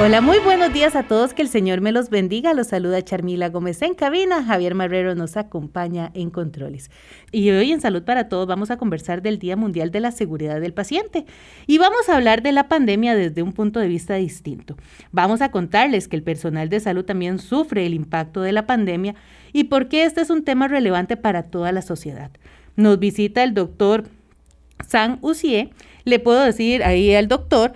Hola, muy buenos días a todos, que el Señor me los bendiga. Los saluda Charmila Gómez en cabina, Javier Marrero nos acompaña en controles. Y hoy en Salud para Todos vamos a conversar del Día Mundial de la Seguridad del Paciente y vamos a hablar de la pandemia desde un punto de vista distinto. Vamos a contarles que el personal de salud también sufre el impacto de la pandemia y por qué este es un tema relevante para toda la sociedad. Nos visita el doctor San Ucie. Le puedo decir ahí al doctor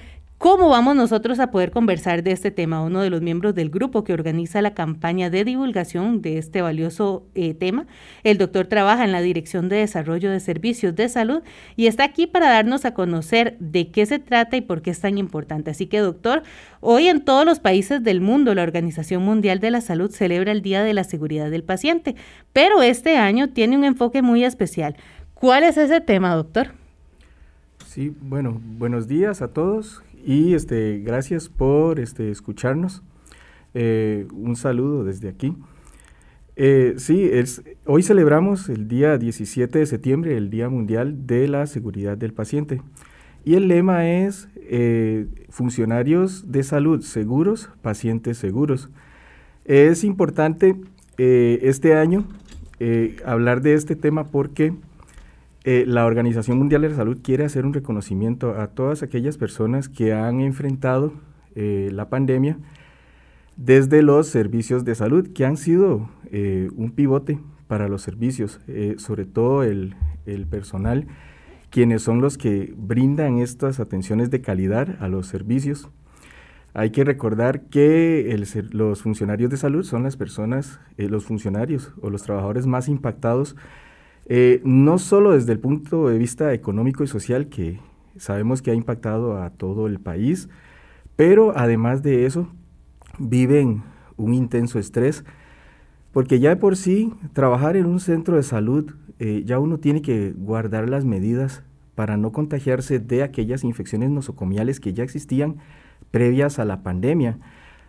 ¿Cómo vamos nosotros a poder conversar de este tema? Uno de los miembros del grupo que organiza la campaña de divulgación de este valioso eh, tema, el doctor trabaja en la Dirección de Desarrollo de Servicios de Salud y está aquí para darnos a conocer de qué se trata y por qué es tan importante. Así que, doctor, hoy en todos los países del mundo la Organización Mundial de la Salud celebra el Día de la Seguridad del Paciente, pero este año tiene un enfoque muy especial. ¿Cuál es ese tema, doctor? Sí, bueno, buenos días a todos y este, gracias por este, escucharnos. Eh, un saludo desde aquí. Eh, sí, es, hoy celebramos el día 17 de septiembre, el Día Mundial de la Seguridad del Paciente. Y el lema es eh, funcionarios de salud seguros, pacientes seguros. Es importante este año hablar de este tema porque eh, la Organización Mundial de la Salud quiere hacer un reconocimiento a todas aquellas personas que han enfrentado eh, la pandemia desde los servicios de salud, que han sido eh, un pivote para los servicios, sobre todo el, personal, quienes son los que brindan estas atenciones de calidad a los servicios. Hay que recordar que los funcionarios de salud son las personas, los funcionarios o los trabajadores más impactados eh, no solo desde el punto de vista económico y social, que sabemos que ha impactado a todo el país, pero además de eso, viven un intenso estrés, porque ya de por sí, trabajar en un centro de salud, eh, ya uno tiene que guardar las medidas para no contagiarse de aquellas infecciones nosocomiales que ya existían previas a la pandemia.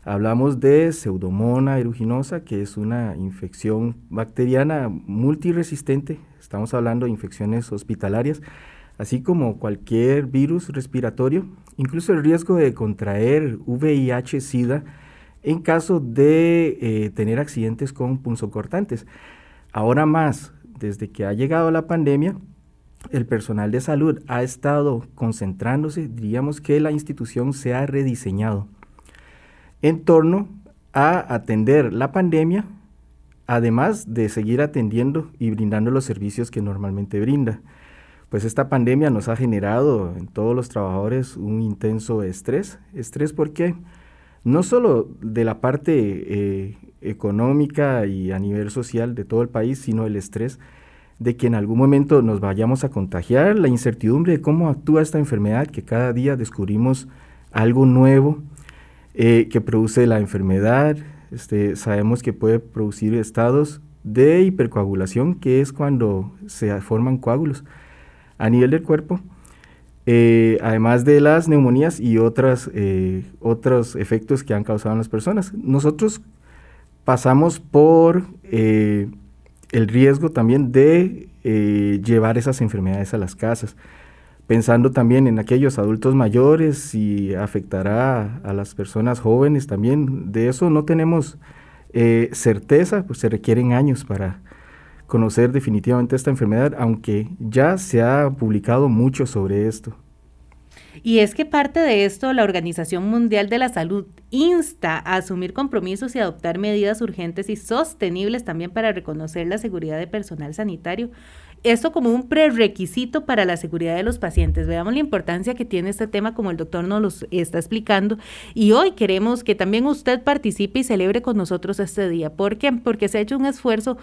Hablamos de pseudomonas aeruginosa, que es una infección bacteriana multiresistente. Estamos hablando de infecciones hospitalarias, así como cualquier virus respiratorio, incluso el riesgo de contraer VIH-Sida en caso de eh, tener accidentes con punzocortantes. Ahora más, desde que ha llegado la pandemia, el personal de salud ha estado concentrándose, diríamos que la institución se ha rediseñado en torno a atender la pandemia, además de seguir atendiendo y brindando los servicios que normalmente brinda. Pues esta pandemia nos ha generado en todos los trabajadores un intenso estrés. Estrés porque no solo de la parte eh, económica y a nivel social de todo el país, sino el estrés de que en algún momento nos vayamos a contagiar, la incertidumbre de cómo actúa esta enfermedad, que cada día descubrimos algo nuevo eh, que produce la enfermedad. Este, sabemos que puede producir estados de hipercoagulación, que es cuando se forman coágulos a nivel del cuerpo, eh, además de las neumonías y otras, eh, otros efectos que han causado en las personas. Nosotros pasamos por el riesgo también de llevar esas enfermedades a las casas pensando también en aquellos adultos mayores y afectará a las personas jóvenes también. De eso no tenemos eh, certeza, pues se requieren años para conocer definitivamente esta enfermedad, aunque ya se ha publicado mucho sobre esto. Y es que parte de esto, la Organización Mundial de la Salud insta a asumir compromisos y adoptar medidas urgentes y sostenibles también para reconocer la seguridad de personal sanitario esto como un prerequisito para la seguridad de los pacientes. Veamos la importancia que tiene este tema como el doctor nos lo está explicando y hoy queremos que también usted participe y celebre con nosotros este día. ¿Por qué? Porque se ha hecho un esfuerzo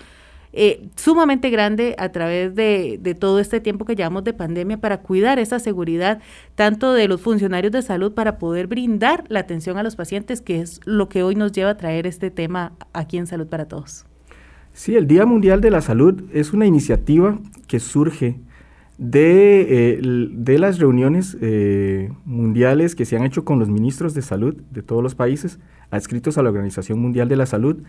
eh, sumamente grande a través de, de, todo este tiempo que llevamos de pandemia para cuidar esa seguridad tanto de los funcionarios de salud para poder brindar la atención a los pacientes, que es lo que hoy nos lleva a traer este tema aquí en Salud para Todos. Sí, el Día Mundial de la Salud es una iniciativa que surge de, eh, las reuniones eh, mundiales que se han hecho con los ministros de salud de todos los países adscritos a la Organización Mundial de la Salud.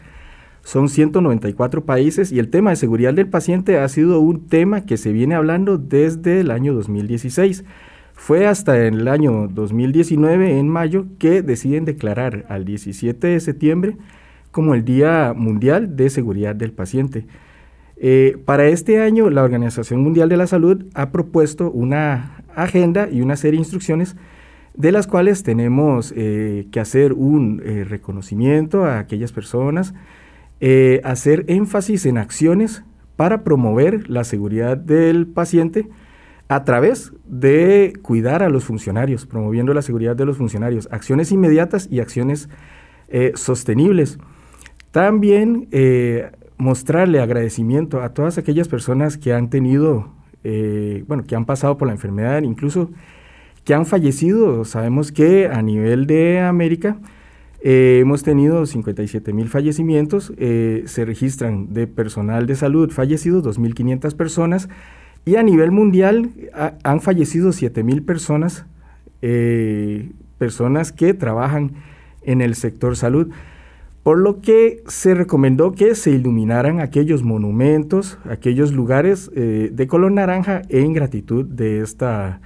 Son 194 países y el tema de seguridad del paciente ha sido un tema que se viene hablando desde el año 2016. Fue hasta el año 2019, en mayo, que deciden declarar al 17 de septiembre como el Día Mundial de Seguridad del Paciente. Eh, para este año, la Organización Mundial de la Salud ha propuesto una agenda y una serie de instrucciones de las cuales tenemos eh, que hacer un eh, reconocimiento a aquellas personas, hacer énfasis en acciones para promover la seguridad del paciente a través de cuidar a los funcionarios, promoviendo la seguridad de los funcionarios, acciones inmediatas y acciones sostenibles. También mostrarle agradecimiento a todas aquellas personas que han tenido, eh, bueno, que han pasado por la enfermedad, incluso que han fallecido. Sabemos que a nivel de América eh, hemos tenido 57 mil fallecimientos, eh, se registran de personal de salud fallecidos 2.500 personas y a nivel mundial han fallecido 7 mil personas, personas que trabajan en el sector salud por lo que se recomendó que se iluminaran aquellos monumentos, aquellos lugares eh, de color naranja en gratitud de esta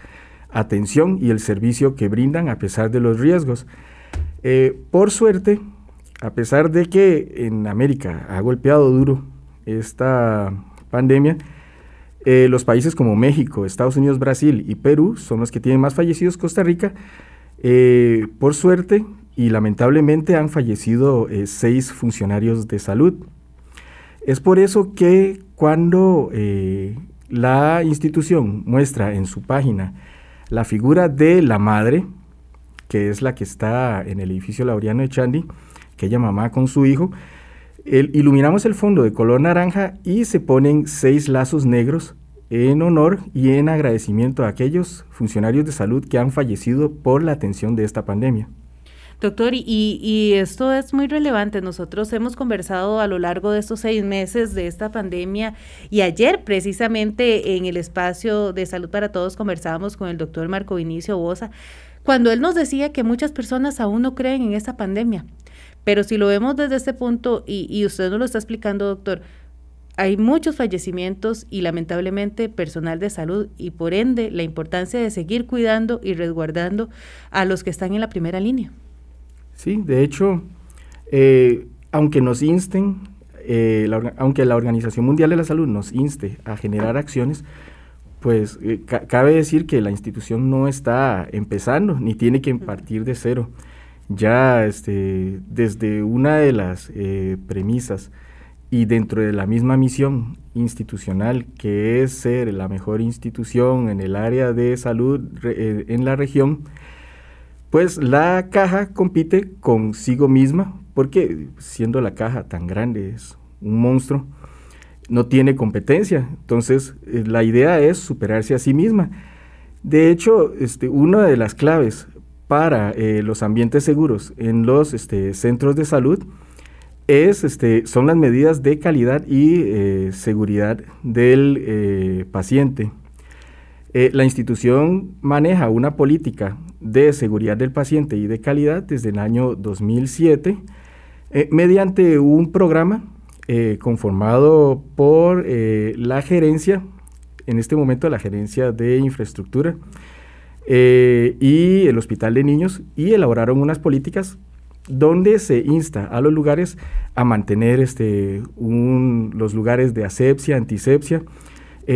atención y el servicio que brindan a pesar de los riesgos. Eh, por suerte, a pesar de que en América ha golpeado duro esta pandemia, eh, los países como México, Estados Unidos, Brasil y Perú son los que tienen más fallecidos. Costa Rica, por suerte, y lamentablemente han fallecido eh, seis funcionarios de salud. Es por eso que cuando eh, la institución muestra en su página la figura de la madre, que es la que está en el edificio Laureano de Chandy, aquella mamá con su hijo, iluminamos el fondo de color naranja y se ponen seis lazos negros en honor y en agradecimiento a aquellos funcionarios de salud que han fallecido por la atención de esta pandemia. Doctor, y, y, esto es muy relevante. Nosotros hemos conversado a lo largo de estos seis meses de esta pandemia y ayer precisamente en el espacio de salud para todos conversábamos con el doctor Marco Vinicio Bosa, cuando él nos decía que muchas personas aún no creen en esta pandemia. Pero si lo vemos desde este punto, y, y usted nos lo está explicando, doctor, hay muchos fallecimientos y lamentablemente personal de salud y por ende la importancia de seguir cuidando y resguardando a los que están en la primera línea. Sí, de hecho, eh, aunque nos insten, eh, aunque la Organización Mundial de la Salud nos inste a generar acciones, pues eh, cabe decir que la institución no está empezando ni tiene que partir de cero. Ya este, desde una de las premisas y dentro de la misma misión institucional que es ser la mejor institución en el área de salud en la región, pues la caja compite consigo misma, porque siendo la caja tan grande, es un monstruo, no tiene competencia. Entonces, eh, la idea es superarse a sí misma. De hecho, este, una de las claves para eh, los ambientes seguros en los este, centros de salud es, este, son las medidas de calidad y eh, seguridad del paciente. La institución maneja una política de seguridad del paciente y de calidad desde el año 2007 eh, mediante un programa eh, conformado por eh, la gerencia, en este momento la gerencia de infraestructura y el hospital de niños y elaboraron unas políticas donde se insta a los lugares a mantener este, los lugares de asepsia, antisepsia,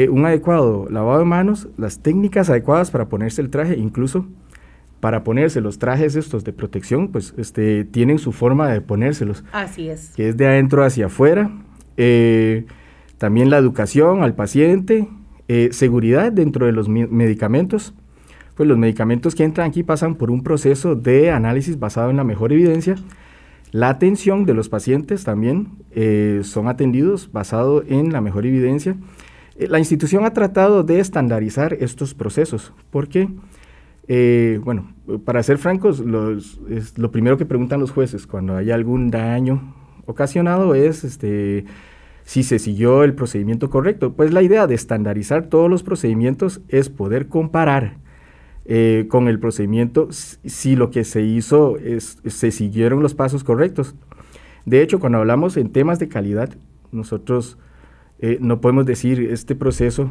un adecuado lavado de manos, las técnicas adecuadas para ponerse el traje, incluso para ponerse los trajes estos de protección, pues este, tienen su forma de ponérselos. Así es. Que es de adentro hacia afuera. Eh, también la educación al paciente, eh, seguridad dentro de los medicamentos. Pues los medicamentos que entran aquí pasan por un proceso de análisis basado en la mejor evidencia. La atención de los pacientes también eh, son atendidos basado en la mejor evidencia. La institución ha tratado de estandarizar estos procesos porque eh, bueno, para ser francos, lo primero que preguntan los jueces cuando hay algún daño ocasionado es este, si se siguió el procedimiento correcto. Pues la idea de estandarizar todos los procedimientos es poder comparar eh, con el procedimiento si lo que se hizo es, se siguieron los pasos correctos. De hecho, cuando hablamos en temas de calidad, nosotros eh, no podemos decir este proceso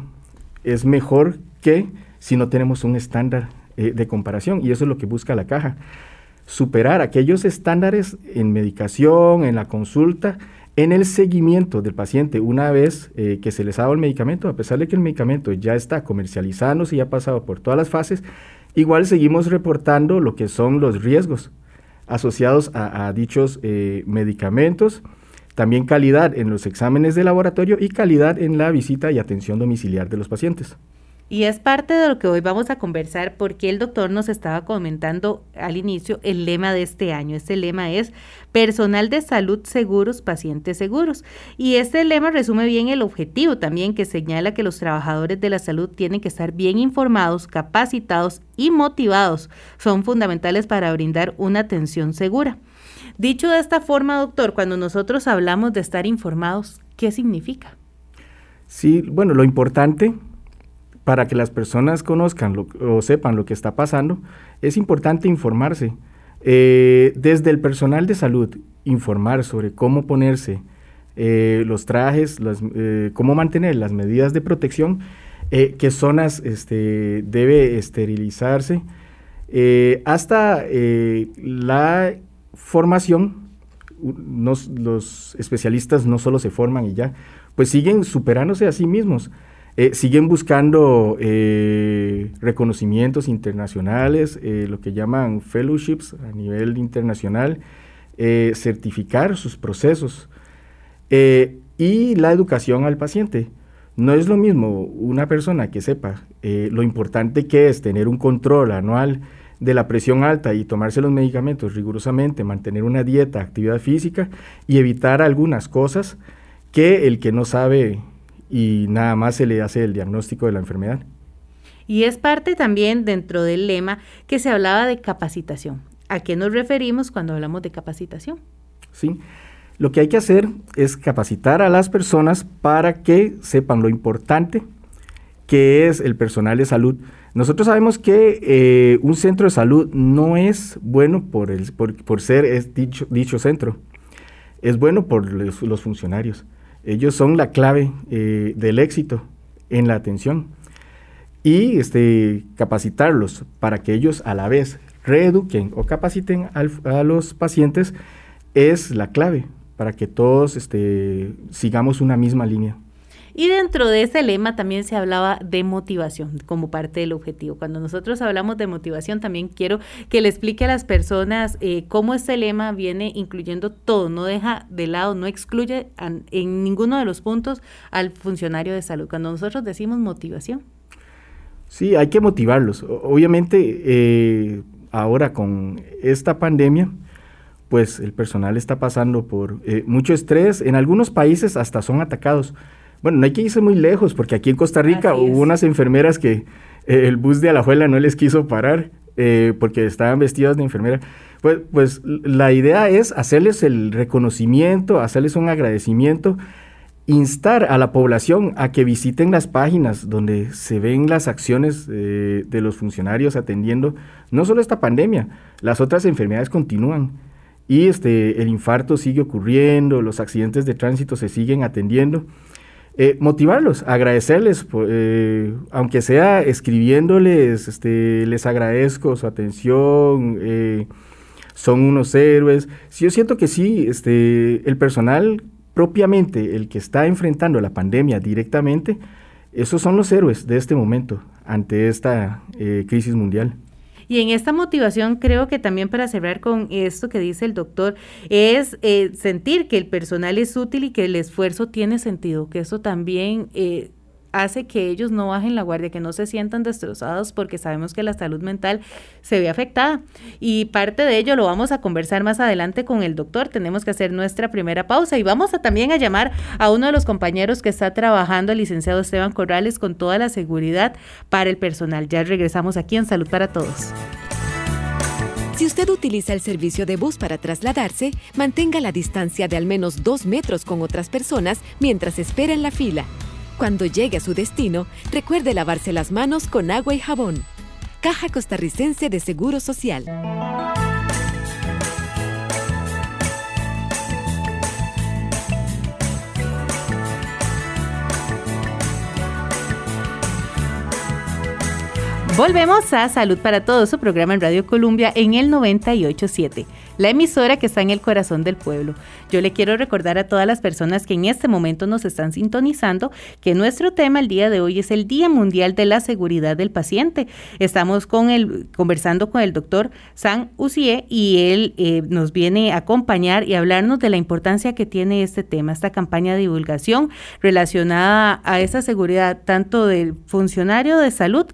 es mejor que si no tenemos un estándar eh, de comparación y eso es lo que busca la caja, superar aquellos estándares en medicación, en la consulta, en el seguimiento del paciente. Una vez eh, que se les ha dado el medicamento, a pesar de que el medicamento ya está comercializándose y ha pasado por todas las fases, igual seguimos reportando lo que son los riesgos asociados a, dichos medicamentos, también calidad en los exámenes de laboratorio y calidad en la visita y atención domiciliar de los pacientes. Y es parte de lo que hoy vamos a conversar porque el doctor nos estaba comentando al inicio el lema de este año. Este lema es personal de salud seguros, pacientes seguros. Y este lema resume bien el objetivo también que señala que los trabajadores de la salud tienen que estar bien informados, capacitados y motivados. Son fundamentales para brindar una atención segura. Dicho de esta forma, doctor, cuando nosotros hablamos de estar informados, ¿qué significa? Sí, bueno, lo importante para que las personas conozcan o sepan lo que está pasando, es importante informarse. Eh, desde el personal de salud, informar sobre cómo ponerse eh, los trajes, eh, cómo mantener las medidas de protección, qué zonas este, debe esterilizarse, hasta la formación. los especialistas no solo se forman y ya, pues siguen superándose a sí mismos. Eh, siguen buscando eh, reconocimientos internacionales, eh, lo que llaman fellowships a nivel internacional, certificar sus procesos y la educación al paciente. No es lo mismo una persona que sepa lo importante que es tener un control anual de la presión alta y tomarse los medicamentos rigurosamente, mantener una dieta, actividad física y evitar algunas cosas que el que no sabe y nada más se le hace el diagnóstico de la enfermedad. Y es parte también dentro del lema que se hablaba de capacitación. ¿A qué nos referimos cuando hablamos de capacitación? Sí, lo que hay que hacer es capacitar a las personas para que sepan lo importante que es el personal de salud. Nosotros sabemos que eh, un centro de salud no es bueno por, ser dicho, dicho, centro, es bueno por los funcionarios. Ellos son la clave eh, del éxito en la atención. Y este, capacitarlos para que ellos a la vez reeduquen o capaciten a los pacientes es la clave para que todos este, sigamos una misma línea. Y dentro de ese lema también se hablaba de motivación como parte del objetivo. Cuando nosotros hablamos de motivación, también quiero que le explique a las personas eh, cómo este lema viene incluyendo todo, no deja de lado, no excluye en ninguno de los puntos al funcionario de salud. Cuando nosotros decimos motivación. Sí, hay que motivarlos. Obviamente, eh, ahora con esta pandemia, pues el personal está pasando por eh, mucho estrés. En algunos países hasta son atacados bueno, no hay que irse muy lejos, porque aquí en Costa Rica hubo unas enfermeras que eh, el bus de Alajuela no les quiso parar eh, porque estaban vestidas de enfermera. Pues, pues la idea es hacerles el reconocimiento, hacerles un agradecimiento, instar a la población a que visiten las páginas donde se ven las acciones eh, de los funcionarios atendiendo no solo esta pandemia, las otras enfermedades continúan y este, el infarto sigue ocurriendo, los accidentes de tránsito se siguen atendiendo. Eh, motivarlos, agradecerles, eh, aunque sea escribiéndoles, este, les agradezco su atención, eh, son unos héroes. yo siento que sí, este, el personal propiamente, el que está enfrentando la pandemia directamente, esos son los héroes de este momento ante esta crisis mundial. Y en esta motivación creo que también para cerrar con esto que dice el doctor, es eh, sentir que el personal es útil y que el esfuerzo tiene sentido, que eso también... Eh, hace que ellos no bajen la guardia, que no se sientan destrozados porque sabemos que la salud mental se ve afectada. Y parte de ello lo vamos a conversar más adelante con el doctor. Tenemos que hacer nuestra primera pausa y vamos también a llamar a uno de los compañeros que está trabajando, el licenciado Esteban Corrales, con toda la seguridad para el personal. Ya regresamos aquí en Salud para Todos. Si usted utiliza el servicio de bus para trasladarse, mantenga la distancia de al menos dos metros con otras personas mientras espera en la fila. Cuando llegue a su destino, recuerde lavarse las manos con agua y jabón. Caja Costarricense de Seguro Social. Volvemos a Salud para Todos, su programa en Radio Colombia en el 987, la emisora que está en el corazón del pueblo. Yo le quiero recordar a todas las personas que en este momento nos están sintonizando que nuestro tema el día de hoy es el Día Mundial de la Seguridad del Paciente. Estamos con el, conversando con el doctor San Ucie y él eh, nos viene a acompañar y hablarnos de la importancia que tiene este tema, esta campaña de divulgación relacionada a esa seguridad tanto del funcionario de salud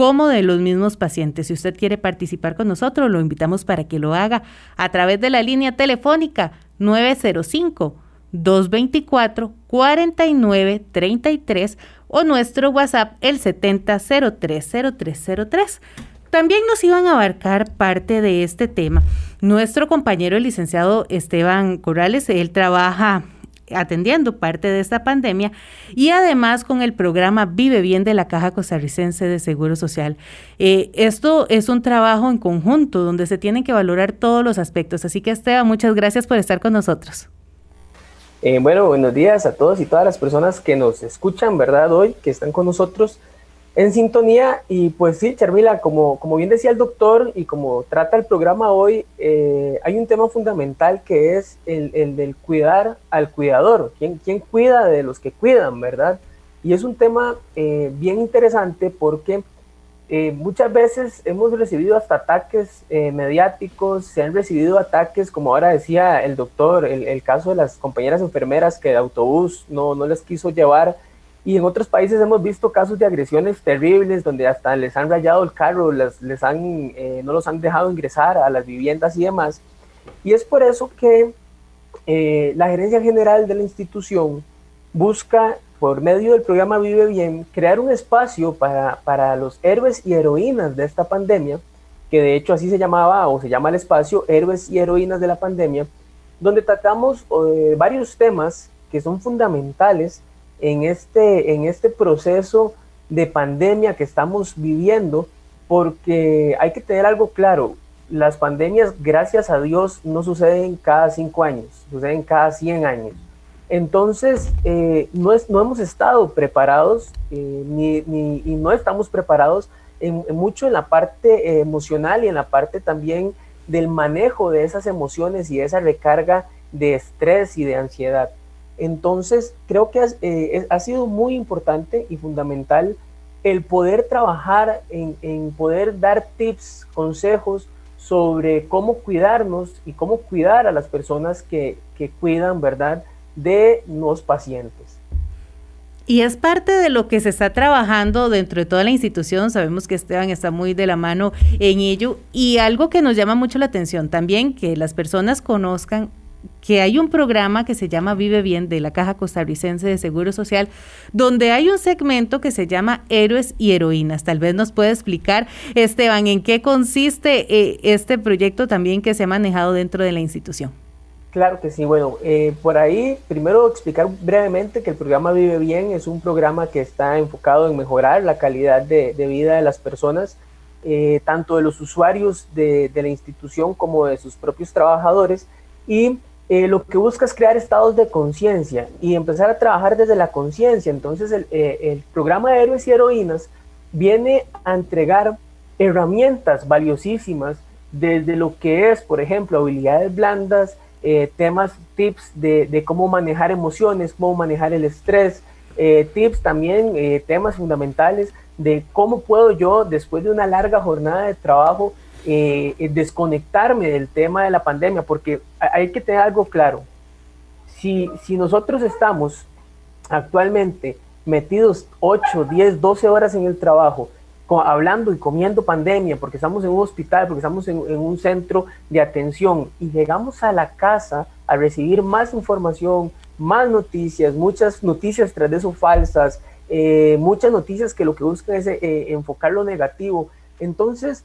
como de los mismos pacientes. Si usted quiere participar con nosotros, lo invitamos para que lo haga a través de la línea telefónica 905 224 4933 o nuestro WhatsApp el 70030303. También nos iban a abarcar parte de este tema. Nuestro compañero el licenciado Esteban Corrales, él trabaja atendiendo parte de esta pandemia y además con el programa Vive Bien de la Caja Costarricense de Seguro Social. Eh, esto es un trabajo en conjunto donde se tienen que valorar todos los aspectos. Así que Esteban, muchas gracias por estar con nosotros. Eh, bueno, buenos días a todos y todas las personas que nos escuchan, ¿verdad? Hoy, que están con nosotros en sintonía y pues sí, Charmila, como, como bien decía el doctor y como trata el programa hoy, eh, hay un tema fundamental que es el, el, del cuidar al cuidador, ¿Quién, quién cuida de los que cuidan, ¿verdad? Y es un tema eh, bien interesante porque eh, muchas veces hemos recibido hasta ataques mediáticos, se han recibido ataques, como ahora decía el doctor, el, el caso de las compañeras enfermeras que de autobús no, no les quiso llevar y en otros países hemos visto casos de agresiones terribles donde hasta les han rayado el carro, les, les han, eh, no los han dejado ingresar a las viviendas y demás. Y es por eso que eh, la gerencia general de la institución busca, por medio del programa Vive Bien, crear un espacio para, para los héroes y heroínas de esta pandemia, que de hecho así se llamaba o se llama el espacio Héroes y Heroínas de la Pandemia, donde tratamos eh, varios temas que son fundamentales en este, en este proceso de pandemia que estamos viviendo, porque hay que tener algo claro, las pandemias, gracias a Dios, no suceden cada cinco años, suceden cada 100 años. Entonces, eh, no, es, no hemos estado preparados eh, ni, y no estamos preparados en, mucho en la parte eh, emocional y en la parte también del manejo de esas emociones y esa recarga de estrés y de ansiedad. Entonces, creo que eh, ha sido muy importante y fundamental el poder trabajar en, poder dar tips, consejos sobre cómo cuidarnos y cómo cuidar a las personas que, cuidan, ¿verdad?, de los pacientes. Y es parte de lo que se está trabajando dentro de toda la institución. Sabemos que Esteban está muy de la mano en ello. Y algo que nos llama mucho la atención también, que las personas conozcan que hay un programa que se llama Vive Bien de la Caja Costarricense de Seguro Social, donde hay un segmento que se llama Héroes y Heroínas. Tal vez nos puede explicar, Esteban, en qué consiste eh, este proyecto también que se ha manejado dentro de la institución. Claro que sí, bueno, eh, por ahí primero explicar brevemente que el programa Vive Bien es un programa que está enfocado en mejorar la calidad de, vida de las personas, eh, tanto de los usuarios de, de la institución como de sus propios trabajadores y eh, lo que busca es crear estados de conciencia y empezar a trabajar desde la conciencia. Entonces el, eh, el, programa de héroes y heroínas viene a entregar herramientas valiosísimas desde lo que es, por ejemplo, habilidades blandas, eh, temas, tips de, cómo manejar emociones, cómo manejar el estrés, tips también, temas fundamentales de cómo puedo yo, después de una larga jornada de trabajo, eh, desconectarme del tema de la pandemia, porque hay que tener algo claro. Si, si nosotros estamos actualmente metidos 8, 10, 12 horas en el trabajo, hablando y comiendo pandemia, porque estamos en un hospital, porque estamos en, un centro de atención y llegamos a la casa a recibir más información, más noticias, muchas noticias tras de eso falsas, eh, muchas noticias que lo que buscan es eh, enfocar lo negativo. Entonces,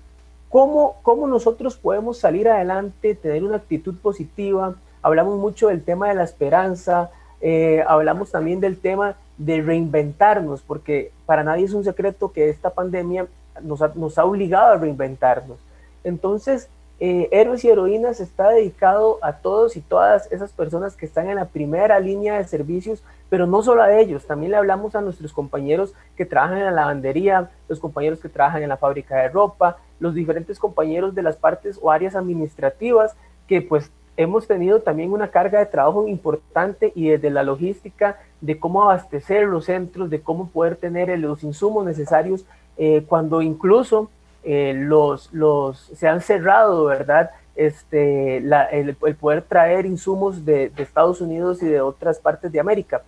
¿Cómo, ¿Cómo nosotros podemos salir adelante, tener una actitud positiva? Hablamos mucho del tema de la esperanza, eh, hablamos también del tema de reinventarnos, porque para nadie es un secreto que esta pandemia nos ha, nos ha obligado a reinventarnos. Entonces, eh, Héroes y Heroínas está dedicado a todos y todas esas personas que están en la primera línea de servicios, pero no solo a ellos, también le hablamos a nuestros compañeros que trabajan en la lavandería, los compañeros que trabajan en la fábrica de ropa, los diferentes compañeros de las partes o áreas administrativas que pues hemos tenido también una carga de trabajo importante y desde la logística de cómo abastecer los centros, de cómo poder tener los insumos necesarios eh, cuando incluso eh, los, los, se han cerrado, ¿verdad? Este, el, poder traer insumos de, de, Estados Unidos y de otras partes de América.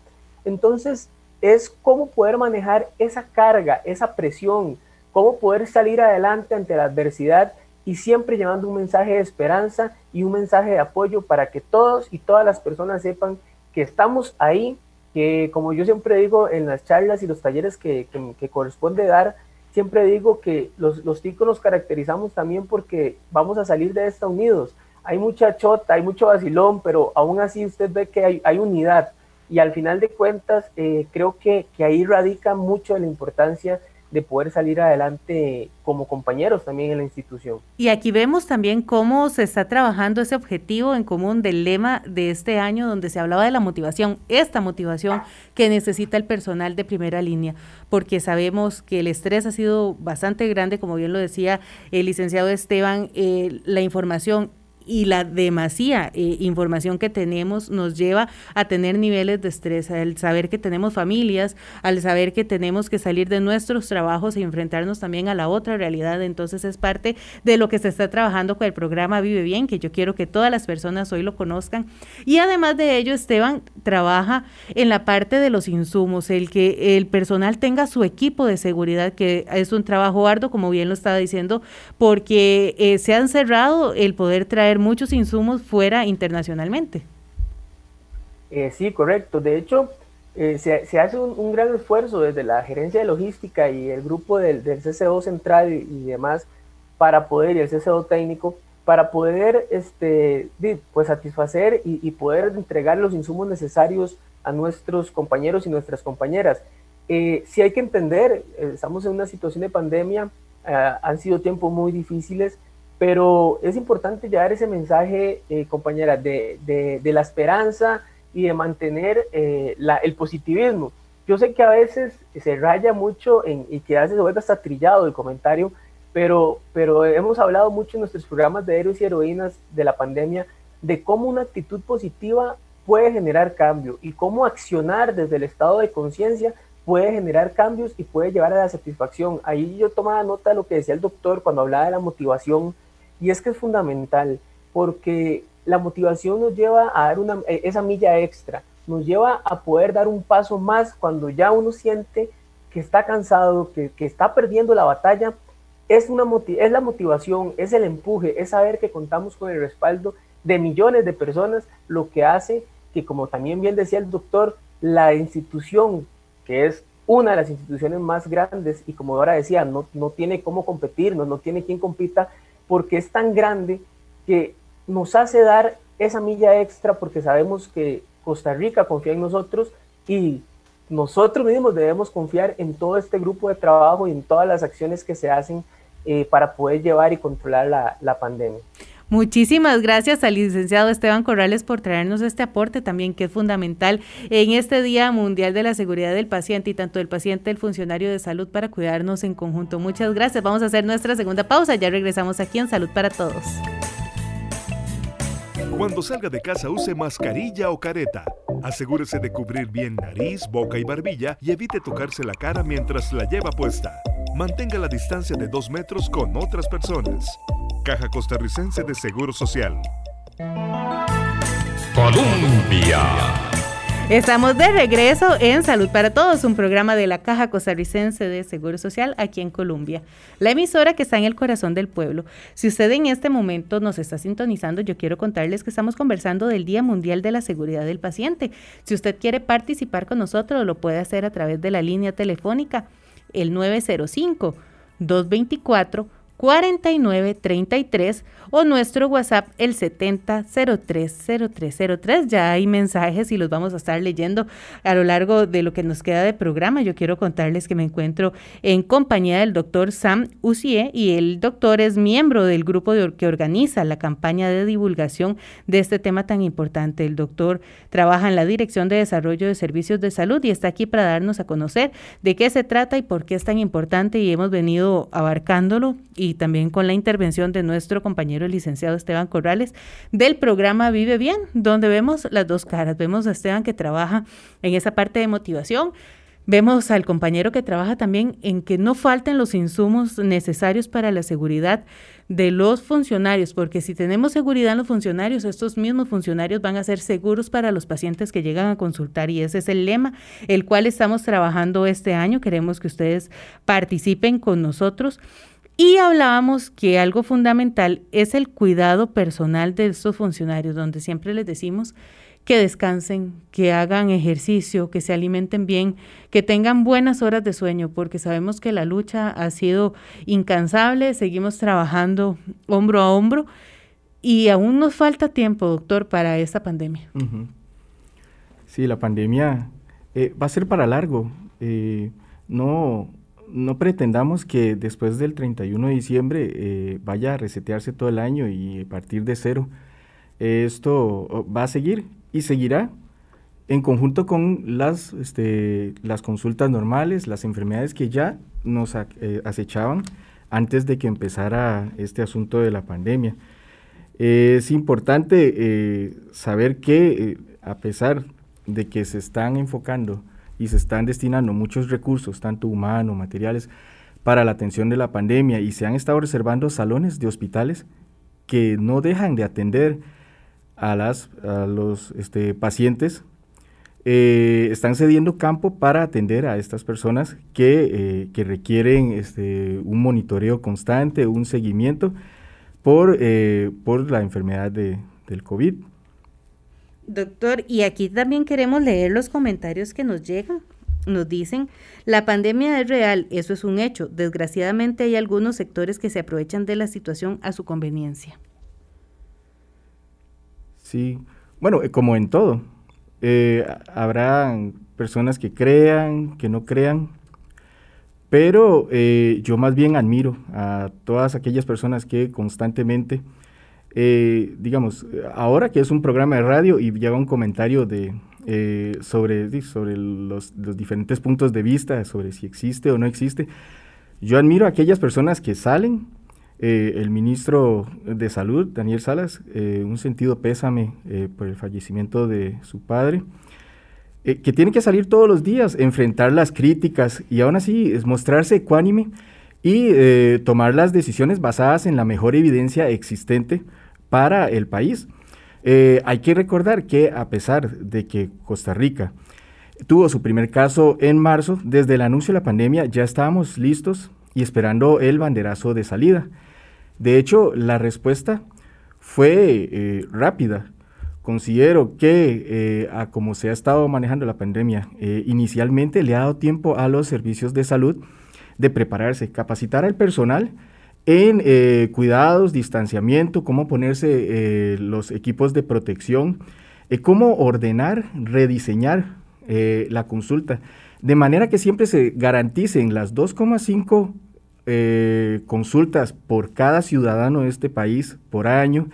Entonces, es cómo poder manejar esa carga, esa presión, cómo poder salir adelante ante la adversidad y siempre llevando un mensaje de esperanza y un mensaje de apoyo para que todos y todas las personas sepan que estamos ahí, que como yo siempre digo en las charlas y los talleres que, que corresponde dar, siempre digo que los, los ticos nos caracterizamos también porque vamos a salir de esta unidos. Hay mucha chota, hay mucho vacilón, pero aún así usted ve que hay, hay unidad. Y al final de cuentas, eh, creo que, que ahí radica mucho de la importancia de poder salir adelante como compañeros también en la institución. Y aquí vemos también cómo se está trabajando ese objetivo en común del lema de este año donde se hablaba de la motivación, esta motivación que necesita el personal de primera línea, porque sabemos que el estrés ha sido bastante grande, como bien lo decía el licenciado Esteban, eh, la información y la demasía eh, información que tenemos nos lleva a tener niveles de estrés, al saber que tenemos familias, al saber que tenemos que salir de nuestros trabajos y enfrentarnos también a la otra realidad. Entonces es parte de lo que se está trabajando con el programa Vive Bien, que yo quiero que todas las personas hoy lo conozcan. Y además de ello, Esteban trabaja en la parte de los insumos, el que el personal tenga su equipo de seguridad, que es un trabajo arduo, como bien lo estaba diciendo, porque eh, se han cerrado el poder traer muchos insumos fuera internacionalmente. Eh, sí, correcto. De hecho, eh, se, hace un, gran esfuerzo desde la gerencia de logística y el grupo del, del CCO central y, demás para poder, y el CCO técnico, para poder este, pues, satisfacer y, poder entregar los insumos necesarios a nuestros compañeros y nuestras compañeras. Eh, sí hay que entender, eh, estamos en una situación de pandemia, han sido tiempos muy difíciles, pero es importante llevar ese mensaje, eh, compañera, de, de, la esperanza y de mantener eh, la, el positivismo. Yo sé que a veces se raya mucho en, y que a veces se vuelve hasta trillado el comentario, pero, pero hemos hablado mucho en nuestros programas de héroes y heroínas de la pandemia de cómo una actitud positiva puede generar cambio y cómo accionar desde el estado de conciencia puede generar cambios y puede llevar a la satisfacción. Ahí yo tomaba nota de lo que decía el doctor cuando hablaba de la motivación y es que es fundamental porque la motivación nos lleva a dar una, e, esa milla extra, nos lleva a poder dar un paso más cuando ya uno siente que está cansado, que, que está perdiendo la batalla. Es, una es la motivación, es el empuje, es saber que contamos con el respaldo de millones de personas, lo que hace que, como también bien decía el doctor, la institución, que es una de las instituciones más grandes y como ahora decía, no, no tiene cómo competir, no, no tiene quien compita, porque es tan grande que nos hace dar esa milla extra porque sabemos que Costa Rica confía en nosotros y nosotros mismos debemos confiar en todo este grupo de trabajo y en todas las acciones que se hacen eh, para poder llevar y controlar la, la pandemia. Muchísimas gracias al licenciado Esteban Corrales por traernos este aporte también que es fundamental en este Día Mundial de la Seguridad del Paciente y tanto del paciente el funcionario de salud para cuidarnos en conjunto. Muchas gracias. Vamos a hacer nuestra segunda pausa. Ya regresamos aquí en Salud para Todos. Cuando salga de casa use mascarilla o careta. Asegúrese de cubrir bien nariz, boca y barbilla y evite tocarse la cara mientras la lleva puesta. Mantenga la distancia de dos metros con otras personas. Caja Costarricense de Seguro Social. Colombia. Estamos de regreso en Salud para Todos, un programa de la Caja Costarricense de Seguro Social aquí en Colombia, la emisora que está en el corazón del pueblo. Si usted en este momento nos está sintonizando, yo quiero contarles que estamos conversando del Día Mundial de la Seguridad del Paciente. Si usted quiere participar con nosotros, lo puede hacer a través de la línea telefónica, el 905 224 4933 o nuestro WhatsApp el 70030303. Ya hay mensajes y los vamos a estar leyendo a lo largo de lo que nos queda de programa. Yo quiero contarles que me encuentro en compañía del doctor Sam Ucie y el doctor es miembro del grupo que organiza la campaña de divulgación de este tema tan importante. El doctor trabaja en la Dirección de Desarrollo de Servicios de Salud y está aquí para darnos a conocer de qué se trata y por qué es tan importante y hemos venido abarcándolo y y también con la intervención de nuestro compañero el licenciado Esteban Corrales del programa Vive Bien, donde vemos las dos caras. Vemos a Esteban que trabaja en esa parte de motivación. Vemos al compañero que trabaja también en que no falten los insumos necesarios para la seguridad de los funcionarios, porque si tenemos seguridad en los funcionarios, estos mismos funcionarios van a ser seguros para los pacientes que llegan a consultar y ese es el lema el cual estamos trabajando este año. Queremos que ustedes participen con nosotros y hablábamos que algo fundamental es el cuidado personal de estos funcionarios, donde siempre les decimos que descansen, que hagan ejercicio, que se alimenten bien, que tengan buenas horas de sueño, porque sabemos que la lucha ha sido incansable, seguimos trabajando hombro a hombro y aún nos falta tiempo, doctor, para esta pandemia. Sí, la pandemia eh, va a ser para largo. Eh, no, no pretendamos que después del 31 de diciembre eh, vaya a resetearse todo el año y partir de cero. Esto oh, va a seguir y seguirá en conjunto con las, este, las consultas normales, las enfermedades que ya nos eh, acechaban antes de que empezara este asunto de la pandemia. es importante eh, saber que a pesar de que se están enfocando y se están destinando muchos recursos, tanto humanos, materiales, para la atención de la pandemia y se han estado reservando salones de hospitales que no dejan de atender a, las, a los este, pacientes, eh, están cediendo campo para atender a estas personas que, eh, que requieren este, un monitoreo constante, un seguimiento por, eh, por la enfermedad de, del COVID. Doctor, y aquí también queremos leer los comentarios que nos llegan. Nos dicen, la pandemia es real, eso es un hecho. Desgraciadamente hay algunos sectores que se aprovechan de la situación a su conveniencia. Sí, bueno, eh, como en todo, eh, habrá personas que crean, que no crean, pero eh, yo más bien admiro a todas aquellas personas que constantemente eh, digamos, ahora que es un programa de radio y lleva un comentario de, eh, sobre, sobre los, diferentes puntos de vista, sobre si existe o no existe, yo admiro a aquellas personas que salen, eh, el ministro de Salud, Daniel Salas, un sentido pésame por el fallecimiento de su padre, que tiene que salir todos los días, enfrentar las críticas y aún así es mostrarse ecuánime y tomar las decisiones basadas en la mejor evidencia existente para el país. Eh, hay que recordar que a pesar de que Costa Rica tuvo su primer caso en marzo, desde el anuncio de la pandemia ya estábamos listos y esperando el banderazo de salida. De hecho, la respuesta fue eh, rápida. Considero que eh, a como se ha estado manejando la pandemia, inicialmente le ha dado tiempo a los servicios de salud de prepararse, capacitar al personal en eh, cuidados, distanciamiento, cómo ponerse eh, los equipos de protección, eh, cómo ordenar, rediseñar la consulta, de manera que siempre se garanticen las 2,5 consultas por cada ciudadano de este país por año,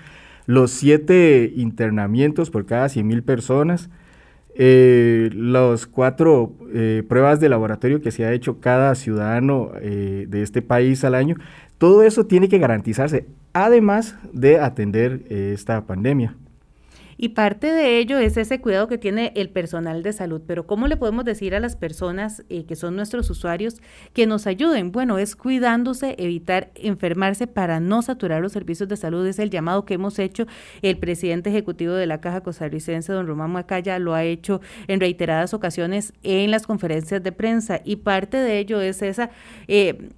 los 7 internamientos por cada 100 mil personas, las cuatro pruebas de laboratorio que se ha hecho cada ciudadano de este país al año, todo eso tiene que garantizarse, además de atender eh, esta pandemia. Y parte de ello es ese cuidado que tiene el personal de salud. Pero ¿cómo le podemos decir a las personas eh, que son nuestros usuarios que nos ayuden? Bueno, es cuidándose, evitar enfermarse para no saturar los servicios de salud. Es el llamado que hemos hecho. El presidente ejecutivo de la Caja Costarricense, don Román Macaya, lo ha hecho en reiteradas ocasiones en las conferencias de prensa. Y parte de ello es esa... Eh,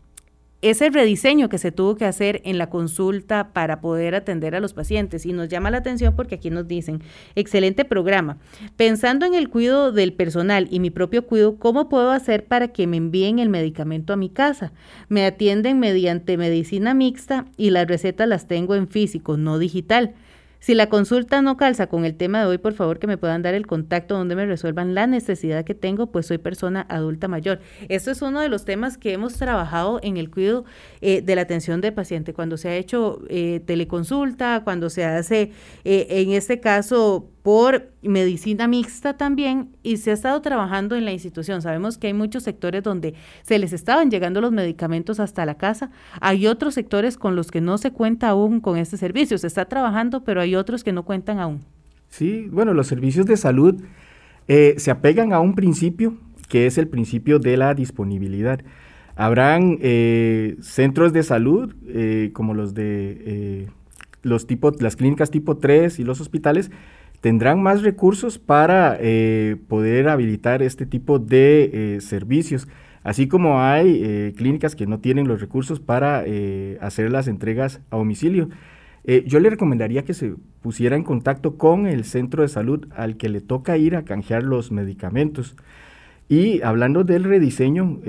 ese rediseño que se tuvo que hacer en la consulta para poder atender a los pacientes. Y nos llama la atención porque aquí nos dicen, excelente programa. Pensando en el cuidado del personal y mi propio cuidado, ¿cómo puedo hacer para que me envíen el medicamento a mi casa? Me atienden mediante medicina mixta y las recetas las tengo en físico, no digital. Si la consulta no calza con el tema de hoy, por favor que me puedan dar el contacto donde me resuelvan la necesidad que tengo, pues soy persona adulta mayor. Esto es uno de los temas que hemos trabajado en el cuidado eh, de la atención del paciente, cuando se ha hecho eh, teleconsulta, cuando se hace, eh, en este caso, por medicina mixta también y se ha estado trabajando en la institución. Sabemos que hay muchos sectores donde se les estaban llegando los medicamentos hasta la casa. Hay otros sectores con los que no se cuenta aún con este servicio. Se está trabajando, pero hay otros que no cuentan aún. Sí, bueno, los servicios de salud eh, se apegan a un principio que es el principio de la disponibilidad. Habrán eh, centros de salud eh, como los de los tipos, las clínicas tipo 3 y los hospitales tendrán más recursos para eh, poder habilitar este tipo de eh, servicios, así como hay eh, clínicas que no tienen los recursos para hacer las entregas a domicilio. yo le recomendaría que se pusiera en contacto con el centro de salud al que le toca ir a canjear los medicamentos. Y hablando del rediseño,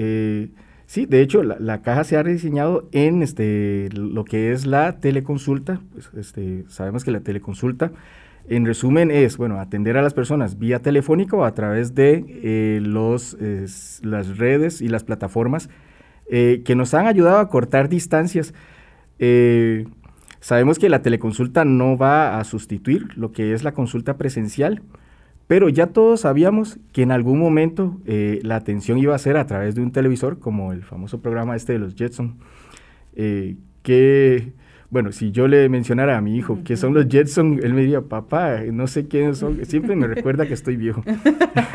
sí, de hecho la, caja se ha rediseñado en este, lo que es la teleconsulta. Pues, este, sabemos que la teleconsulta en resumen es, bueno, atender a las personas vía telefónica o a través de eh, los, las redes y las plataformas eh, que nos han ayudado a cortar distancias. Eh, sabemos que la teleconsulta no va a sustituir lo que es la consulta presencial, pero ya todos sabíamos que en algún momento la atención iba a ser a través de un televisor, como el famoso programa este de los Jetson, que bueno, si yo le mencionara a mi hijo que son los Jetson, él me diría, papá, no sé quiénes son, siempre me recuerda que estoy viejo.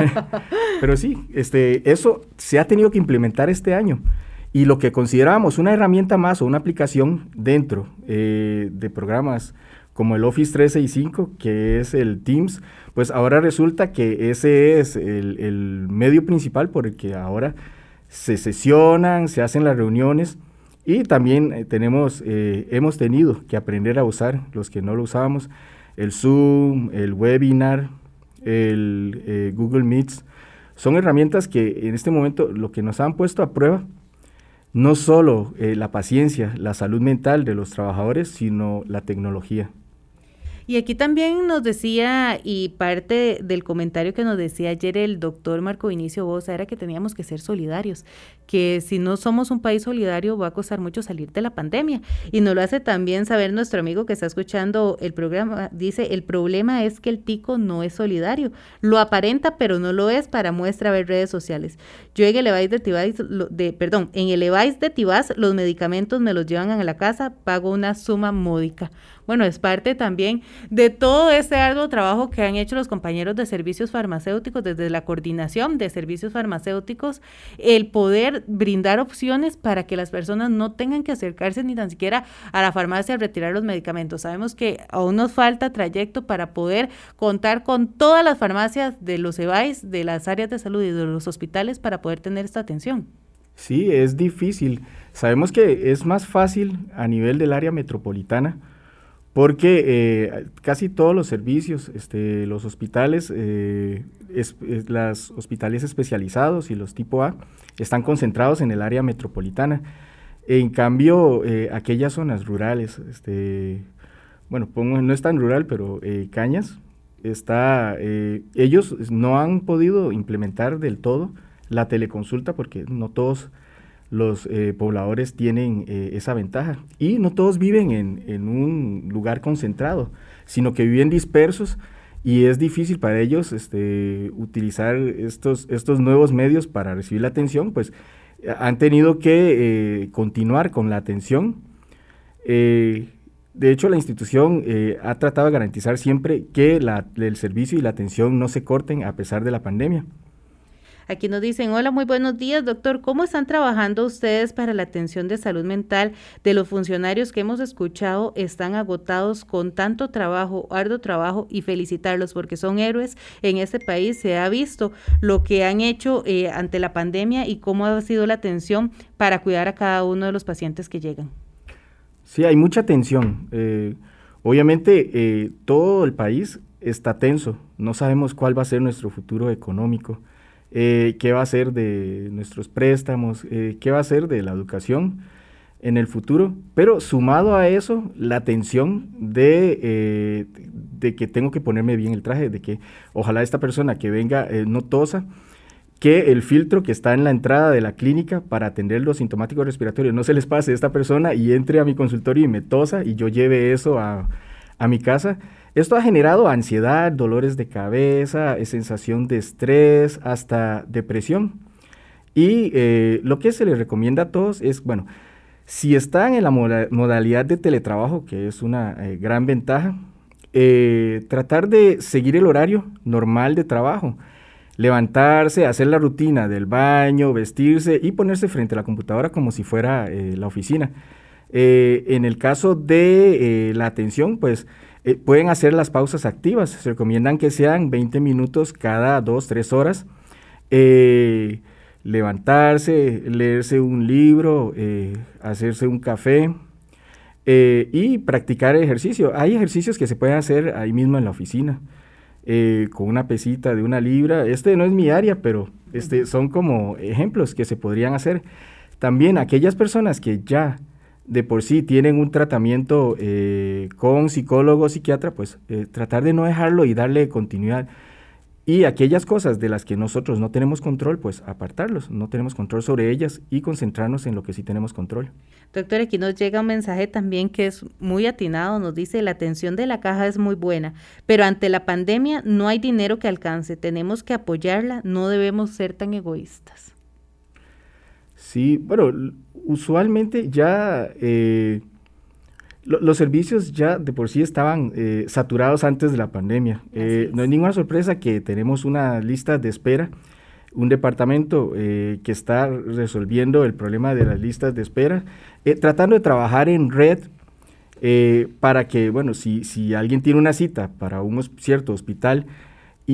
Pero sí, este, eso se ha tenido que implementar este año. Y lo que considerábamos una herramienta más o una aplicación dentro eh, de programas como el Office 365, que es el Teams, pues ahora resulta que ese es el, el medio principal por el que ahora se sesionan, se hacen las reuniones y también eh, tenemos, eh, hemos tenido que aprender a usar, los que no lo usábamos, el Zoom, el webinar, el eh, Google Meets. Son herramientas que en este momento lo que nos han puesto a prueba, no solo la paciencia, la salud mental de los trabajadores, sino la tecnología. Y aquí también nos decía, y parte del comentario que nos decía ayer el doctor Marco Vinicio Bosa, era que teníamos que ser solidarios, que si no somos un país solidario va a costar mucho salir de la pandemia. Y nos lo hace también saber nuestro amigo que está escuchando el programa, dice, el problema es que el tico no es solidario, lo aparenta pero no lo es para muestra ver redes sociales. Yo en el Evais de Tibás, de, perdón, en el Evais de Tibás los medicamentos me los llevan a la casa, pago una suma módica. Bueno, es parte también de todo ese arduo trabajo que han hecho los compañeros de servicios farmacéuticos desde la coordinación de servicios farmacéuticos, el poder brindar opciones para que las personas no tengan que acercarse ni tan siquiera a la farmacia a retirar los medicamentos. Sabemos que aún nos falta trayecto para poder contar con todas las farmacias de los EBAIS, de las áreas de salud y de los hospitales para poder tener esta atención. Sí, es difícil. Sabemos que es más fácil a nivel del área metropolitana porque eh, casi todos los servicios, este, los hospitales, eh, los hospitales especializados y los tipo A están concentrados en el área metropolitana. En cambio, eh, aquellas zonas rurales, este, bueno, pongo, no es tan rural, pero Cañas, está, ellos no han podido implementar del todo la teleconsulta porque no todos los eh, pobladores tienen eh, esa ventaja. Y no todos viven en, un lugar concentrado, sino que viven dispersos y es difícil para ellos este, utilizar estos, estos nuevos medios para recibir la atención, pues han tenido que eh, continuar con la atención. de hecho, la institución ha tratado de garantizar siempre que el servicio y la atención no se corten a pesar de la pandemia. Aquí nos dicen, hola, muy buenos días, doctor. ¿Cómo están trabajando ustedes para la atención de salud mental de los funcionarios que hemos escuchado están agotados con tanto trabajo, arduo trabajo y felicitarlos porque son héroes en este país. Se ha visto lo que han hecho eh, ante la pandemia y cómo ha sido la atención para cuidar a cada uno de los pacientes que llegan. Sí, hay mucha tensión. Eh, obviamente eh, todo el país está tenso. No sabemos cuál va a ser nuestro futuro económico. Eh, qué va a ser de nuestros préstamos, eh, qué va a ser de la educación en el futuro, pero sumado a eso, la tensión de, eh, de que tengo que ponerme bien el traje, de que ojalá esta persona que venga no tosa, que el filtro que está en la entrada de la clínica para atender los sintomáticos respiratorios no se les pase a esta persona y entre a mi consultorio y me tosa y yo lleve eso a, a mi casa. Esto ha generado ansiedad, dolores de cabeza, eh, sensación de estrés, hasta depresión. Y eh, lo que se les recomienda a todos es, bueno, si están en la modalidad de teletrabajo, que es una eh, gran ventaja, tratar de seguir el horario normal de trabajo, levantarse, hacer la rutina del baño, vestirse y ponerse frente a la computadora como si fuera la oficina. en el caso de la atención, pues eh, pueden hacer las pausas activas. Se recomiendan que sean 20 minutos cada 2, 3 horas. Eh, levantarse, leerse un libro, eh, hacerse un café y practicar ejercicio. Hay ejercicios que se pueden hacer ahí mismo en la oficina. con una pesita de una libra. Este no es mi área, pero este, son como ejemplos que se podrían hacer. También aquellas personas que ya de por sí tienen un tratamiento eh, con psicólogo psiquiatra, pues eh, tratar de no dejarlo y darle continuidad. Y aquellas cosas de las que nosotros no tenemos control, pues apartarlos, no tenemos control sobre ellas y concentrarnos en lo que sí tenemos control. Doctor, aquí nos llega un mensaje también que es muy atinado, nos dice, la atención de la caja es muy buena, pero ante la pandemia no hay dinero que alcance, tenemos que apoyarla, no debemos ser tan egoístas. Sí, bueno, usualmente ya eh, los servicios ya de por sí estaban eh, saturados antes de la pandemia. Eh, no hay ninguna sorpresa que tenemos una lista de espera, un departamento que está resolviendo el problema de las listas de espera, tratando de trabajar en red para que, bueno, si, si alguien tiene una cita para un cierto hospital,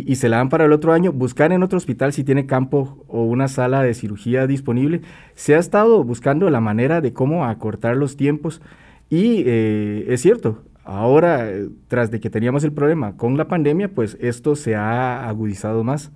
y, se la dan para el otro año, buscar en otro hospital si tiene campo o una sala de cirugía disponible. Se ha estado buscando la manera de cómo acortar los tiempos y eh, es cierto, ahora, eh, tras de que teníamos el problema con la pandemia, pues esto se ha agudizado más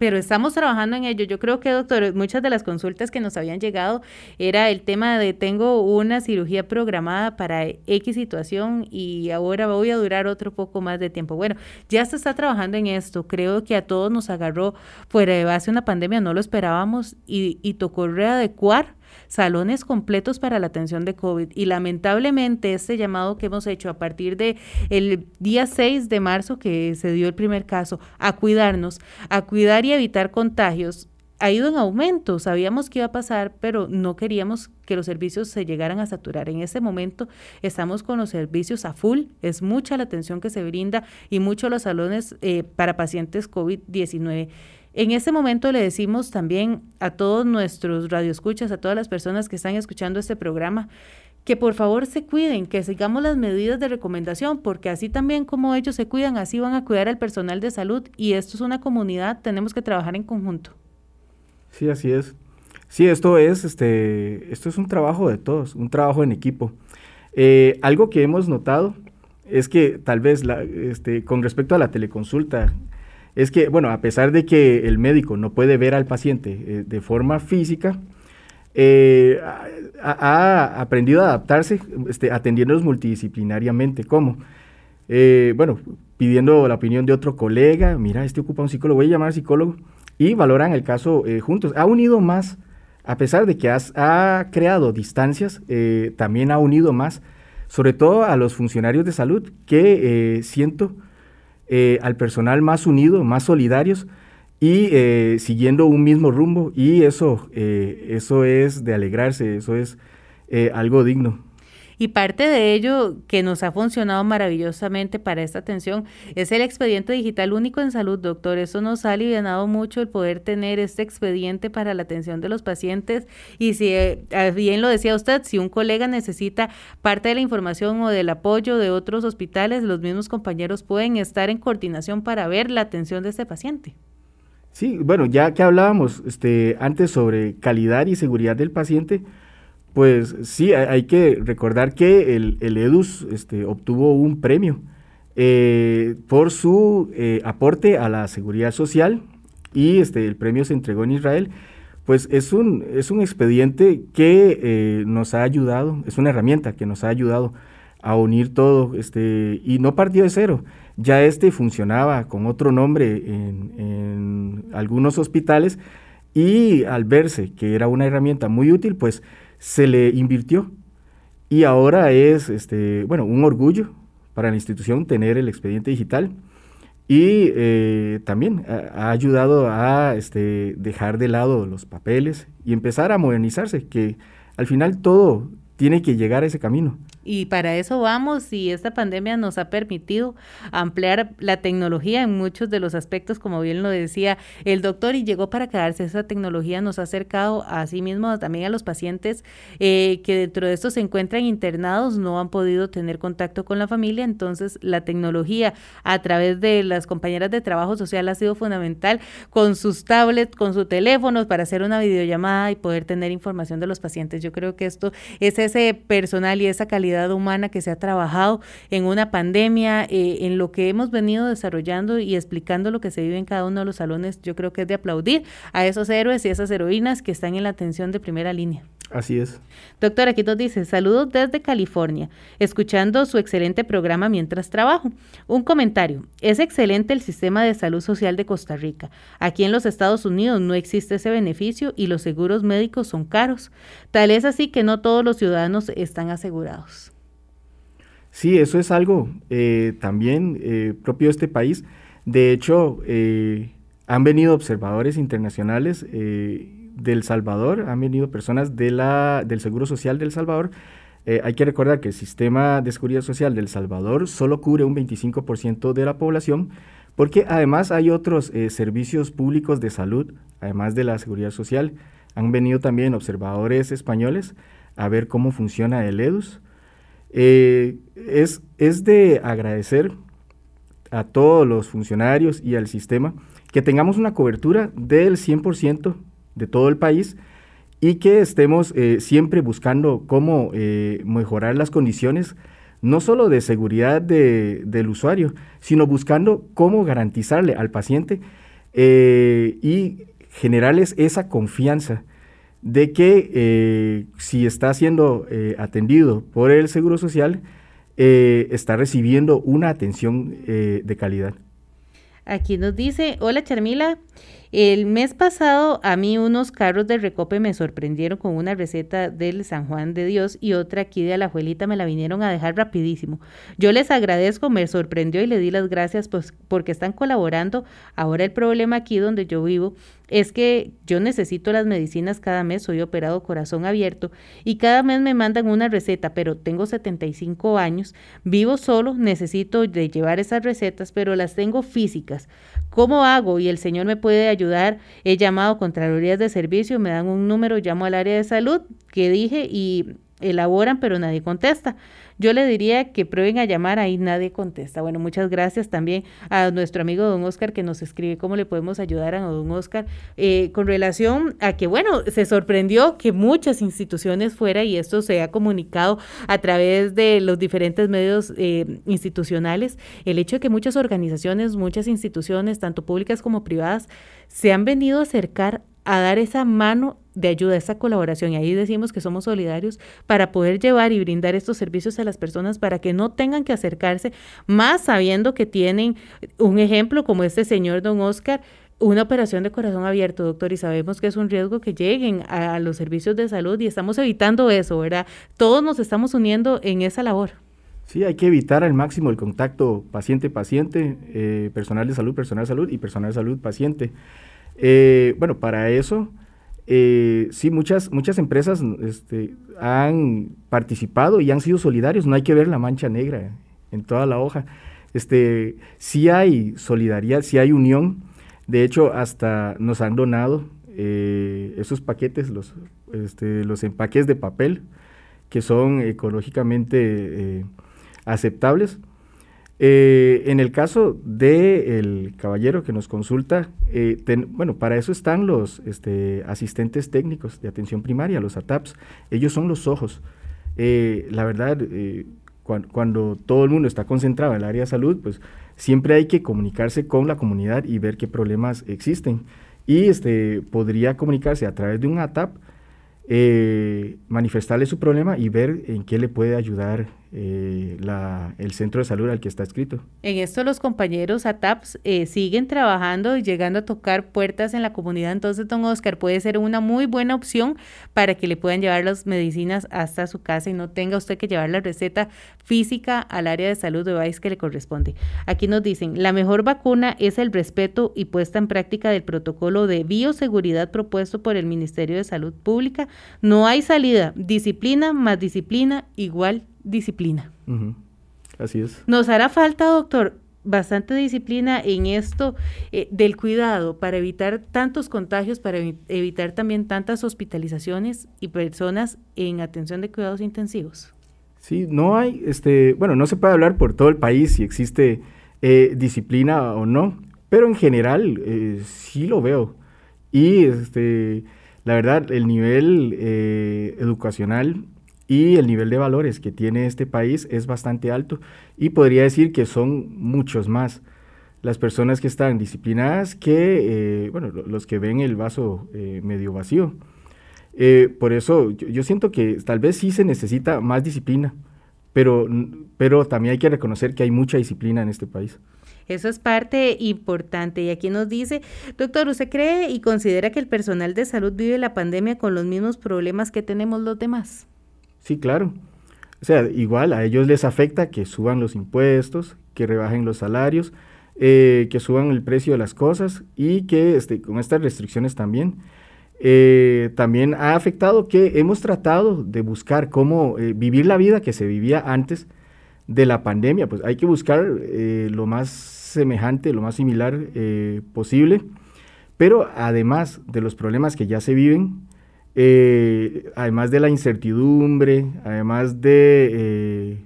pero estamos trabajando en ello. Yo creo que, doctor, muchas de las consultas que nos habían llegado era el tema de tengo una cirugía programada para X situación y ahora voy a durar otro poco más de tiempo. Bueno, ya se está trabajando en esto. Creo que a todos nos agarró fuera de base una pandemia, no lo esperábamos y, y tocó readecuar salones completos para la atención de COVID. Y lamentablemente este llamado que hemos hecho a partir de el día 6 de marzo que se dio el primer caso, a cuidarnos, a cuidar y evitar contagios, ha ido en aumento. Sabíamos que iba a pasar, pero no queríamos que los servicios se llegaran a saturar. En este momento estamos con los servicios a full. Es mucha la atención que se brinda y mucho los salones eh, para pacientes COVID-19. En ese momento le decimos también a todos nuestros radioescuchas, a todas las personas que están escuchando este programa, que por favor se cuiden, que sigamos las medidas de recomendación, porque así también como ellos se cuidan, así van a cuidar al personal de salud y esto es una comunidad, tenemos que trabajar en conjunto. Sí, así es. Sí, esto es, este, esto es un trabajo de todos, un trabajo en equipo. Eh, algo que hemos notado es que tal vez la, este, con respecto a la teleconsulta, es que, bueno, a pesar de que el médico no puede ver al paciente eh, de forma física, eh, ha, aprendido a adaptarse este, atendiéndolos multidisciplinariamente. ¿Cómo? Eh, bueno, pidiendo la opinión de otro colega, mira, este ocupa un psicólogo, voy a llamar al psicólogo, y valoran el caso juntos. Ha unido más, a pesar de que ha creado distancias, también ha unido más, sobre todo a los funcionarios de salud, que siento eh, al personal más unido, más solidarios y eh, siguiendo un mismo rumbo y eso, eh, eso es de alegrarse, eso es algo digno. Y parte de ello que nos ha funcionado maravillosamente para esta atención es el expediente digital único en salud, doctor. Eso nos ha aliviado mucho el poder tener este expediente para la atención de los pacientes. Y si eh, bien lo decía usted, si un colega necesita parte de la información o del apoyo de otros hospitales, los mismos compañeros pueden estar en coordinación para ver la atención de este paciente. Sí, bueno, ya que hablábamos este, antes sobre calidad y seguridad del paciente, pues sí, hay, que recordar que el, EDUS este, obtuvo un premio eh, por su eh, aporte a la seguridad social y este, el premio se entregó en Israel. Pues es un, es un expediente que eh, nos ha ayudado, es una herramienta que nos ha ayudado a unir todo este, y no partió de cero. Ya este funcionaba con otro nombre en, en algunos hospitales y al verse que era una herramienta muy útil, pues se le invirtió y ahora es este, bueno, un orgullo para la institución tener el expediente digital y eh, también ha, ayudado a este, dejar de lado los papeles y empezar a modernizarse, que al final todo tiene que llegar a ese camino. Y para eso vamos y esta pandemia nos ha permitido ampliar la tecnología en muchos de los aspectos, como bien lo decía el doctor, y llegó para quedarse. Esa tecnología nos ha acercado a sí mismo también a los pacientes eh, que dentro de estos se encuentran internados, no han podido tener contacto con la familia, entonces la tecnología a través de las compañeras de trabajo social ha sido fundamental con sus tablets, con sus teléfonos para hacer una videollamada y poder tener información de los pacientes. Yo creo que esto es ese personal y esa calidad humana que se ha trabajado en una pandemia, eh, en lo que hemos venido desarrollando y explicando lo que se vive en cada uno de los salones, yo creo que es de aplaudir a esos héroes y esas heroínas que están en la atención de primera línea. Así es. Doctor, aquí nos dice, saludos desde California, escuchando su excelente programa mientras trabajo. Un comentario, es excelente el sistema de salud social de Costa Rica. Aquí en los Estados Unidos no existe ese beneficio y los seguros médicos son caros. Tal es así que no todos los ciudadanos están asegurados. Sí, eso es algo eh, también eh, propio de este país. De hecho, eh, han venido observadores internacionales del Salvador, han venido personas de la, del Seguro Social del Salvador. hay que recordar que el sistema de seguridad social del Salvador solo cubre un 25% de la población, porque además hay otros servicios públicos de salud, además de la seguridad social. Han venido también observadores españoles a ver cómo funciona el EDUS. Eh, es, es de agradecer a todos los funcionarios y al sistema que tengamos una cobertura del 100% de todo el país y que estemos eh, siempre buscando cómo eh, mejorar las condiciones, no solo de seguridad del usuario, sino buscando cómo garantizarle al paciente y generarles esa confianza de que eh, si está siendo eh, atendido por el Seguro Social, eh, está recibiendo una atención de calidad. Aquí nos dice, hola Charmila, el mes pasado a mí unos carros de recope me sorprendieron con una receta del San Juan de Dios y otra aquí de Alajuelita me la vinieron a dejar rapidísimo. Yo les agradezco, me sorprendió y le di las gracias pues, porque están colaborando. Ahora el problema aquí donde yo vivo es que yo necesito las medicinas cada mes, soy operado corazón abierto y cada mes me mandan una receta, pero tengo 75 años, vivo solo, necesito de llevar esas recetas, pero las tengo físicas. ¿Cómo hago? Y el Señor me puede ayudar. He llamado Contralorías de Servicio, me dan un número, llamo al área de salud que dije y elaboran, pero nadie contesta. Yo le diría que prueben a llamar, ahí nadie contesta. Bueno, muchas gracias también a nuestro amigo don Oscar que nos escribe cómo le podemos ayudar a don Oscar eh, con relación a que, bueno, se sorprendió que muchas instituciones fuera y esto se ha comunicado a través de los diferentes medios eh, institucionales, el hecho de que muchas organizaciones, muchas instituciones, tanto públicas como privadas, se han venido a acercar a dar esa mano de ayuda, esa colaboración. Y ahí decimos que somos solidarios para poder llevar y brindar estos servicios a las personas para que no tengan que acercarse, más sabiendo que tienen un ejemplo como este señor don Oscar, una operación de corazón abierto, doctor, y sabemos que es un riesgo que lleguen a, los servicios de salud y estamos evitando eso, ¿verdad? Todos nos estamos uniendo en esa labor. Sí, hay que evitar al máximo el contacto paciente-paciente, eh, personal de salud, personal de salud y personal de salud-paciente. Eh, bueno, para eso eh, sí, muchas, muchas empresas este, han participado y han sido solidarios. No hay que ver la mancha negra en toda la hoja. Este, sí hay solidaridad, sí hay unión. De hecho, hasta nos han donado eh, esos paquetes, los, este, los empaques de papel, que son ecológicamente eh, aceptables. Eh, en el caso del caballero que nos consulta, bueno, para eso están los este, asistentes técnicos de atención primaria, los ATAPs. Ellos son los ojos. la verdad, cuando, todo el mundo está concentrado en el área de salud, pues siempre hay que comunicarse con la comunidad y ver qué problemas existen. Y este, podría comunicarse a través de un ATAP eh, manifestarle su problema y ver en qué le puede ayudar eh, el centro de salud al que está escrito. En esto los compañeros ATAPS eh, siguen trabajando y llegando a tocar puertas en la comunidad, entonces don Oscar puede ser una muy buena opción para que le puedan llevar las medicinas hasta su casa y no tenga usted que llevar la receta física al área de salud de país que le corresponde. Aquí nos dicen, la mejor vacuna es el respeto y puesta en práctica del protocolo de bioseguridad propuesto por el Ministerio de Salud Pública. No hay salida, disciplina más disciplina igual disciplina. Así es. Nos hará falta, doctor, bastante disciplina en esto eh, del cuidado para evitar tantos contagios, para evitar también tantas hospitalizaciones y personas en atención de cuidados intensivos. Sí, no hay, este, bueno, no se puede hablar por todo el país si existe eh, disciplina o no, pero en general eh, sí lo veo. Y este, la verdad, el nivel educacional y el nivel de valores que tiene este país es bastante alto y podría decir que son muchos más las personas que están disciplinadas que, eh, bueno, los que ven el vaso eh, medio vacío. Eh, por eso yo, siento que tal vez sí se necesita más disciplina, pero, pero también hay que reconocer que hay mucha disciplina en este país. Eso es parte importante. Y aquí nos dice, doctor, ¿usted cree y considera que el personal de salud vive la pandemia con los mismos problemas que tenemos los demás? Sí, claro. O sea, igual a ellos les afecta que suban los impuestos, que rebajen los salarios, eh, que suban el precio de las cosas y que este, con estas restricciones también. Eh, también ha afectado que hemos tratado de buscar cómo eh, vivir la vida que se vivía antes de la pandemia. Pues hay que buscar lo más semejante, lo más similar posible. Pero además de los problemas que ya se viven, eh, además de la incertidumbre, además de eh,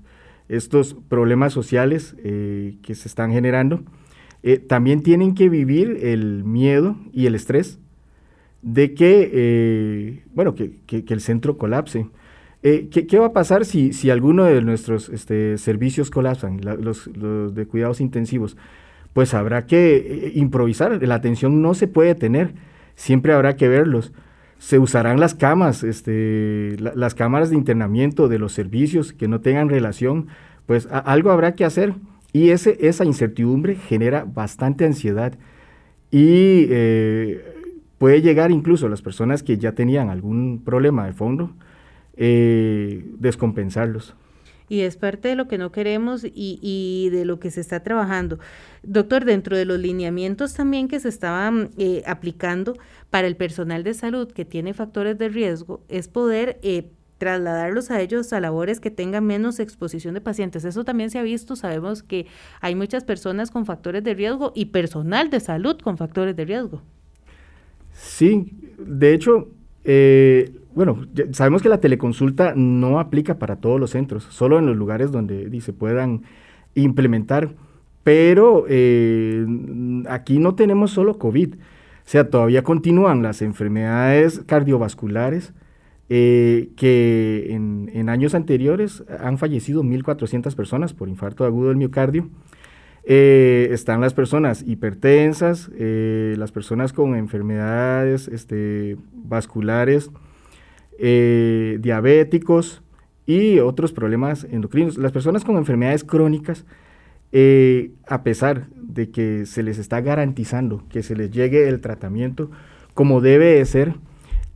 estos problemas sociales eh, que se están generando, también tienen que vivir el miedo y el estrés de que, bueno, que, el centro colapse. ¿qué, va a pasar si, si alguno de nuestros este, servicios colapsan, los, los de cuidados intensivos? Pues habrá que improvisar, la atención no se puede tener, siempre habrá que verlos se usarán las camas, este, las cámaras de internamiento de los servicios que no tengan relación, pues algo habrá que hacer. Y ese, esa incertidumbre genera bastante ansiedad y eh, puede llegar incluso a las personas que ya tenían algún problema de fondo, eh, descompensarlos y es parte de lo que no queremos y, de lo que se está trabajando. Doctor, dentro de los lineamientos también que se estaban eh, aplicando para el personal de salud que tiene factores de riesgo, es poder eh, trasladarlos a ellos a labores que tengan menos exposición de pacientes. Eso también se ha visto, sabemos que hay muchas personas con factores de riesgo y personal de salud con factores de riesgo. Sí, de hecho, eh, bueno, sabemos que la teleconsulta no aplica para todos los centros, solo en los lugares donde se puedan implementar, pero eh, aquí no tenemos solo COVID, o sea, todavía continúan las enfermedades cardiovasculares eh, que en, años anteriores han fallecido 1.400 personas por infarto agudo del miocardio. Eh, están las personas hipertensas, las personas con enfermedades este, vasculares, eh, diabéticos y otros problemas endocrinos. Las personas con enfermedades crónicas, eh, a pesar de que se les está garantizando que se les llegue el tratamiento como debe de ser,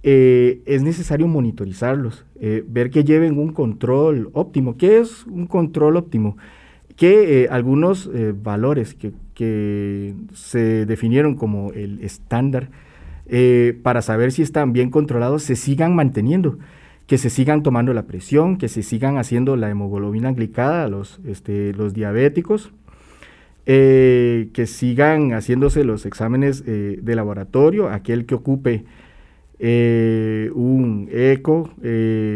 eh, es necesario monitorizarlos, ver que lleven un control óptimo. ¿Qué es un control óptimo? Que algunos valores que, se definieron como el estándar eh, para saber si están bien controlados, se sigan manteniendo, que se sigan tomando la presión, que se sigan haciendo la hemoglobina glicada a los, este, los diabéticos, eh, que sigan haciéndose los exámenes eh, de laboratorio, aquel que ocupe un eco,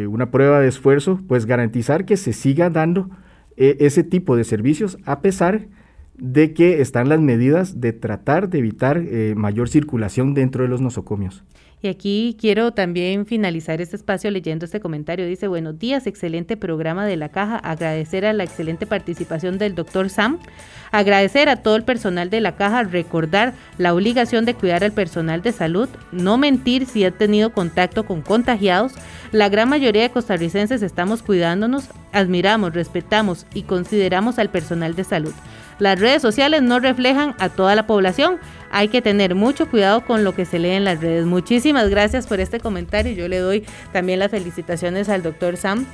una prueba de esfuerzo, pues garantizar que se siga dando ese tipo de servicios a pesar de de que están las medidas de tratar de evitar eh, mayor circulación dentro de los nosocomios. Y aquí quiero también finalizar este espacio leyendo este comentario. Dice, buenos días, excelente programa de la caja. Agradecer a la excelente participación del doctor Sam. Agradecer a todo el personal de la caja. Recordar la obligación de cuidar al personal de salud. No mentir si ha tenido contacto con contagiados. La gran mayoría de costarricenses estamos cuidándonos. Admiramos, respetamos y consideramos al personal de salud. Las redes sociales no reflejan a toda la población. Hay que tener mucho cuidado con lo que se lee en las redes. Muchísimas gracias por este comentario. Yo le doy también las felicitaciones al doctor Sam.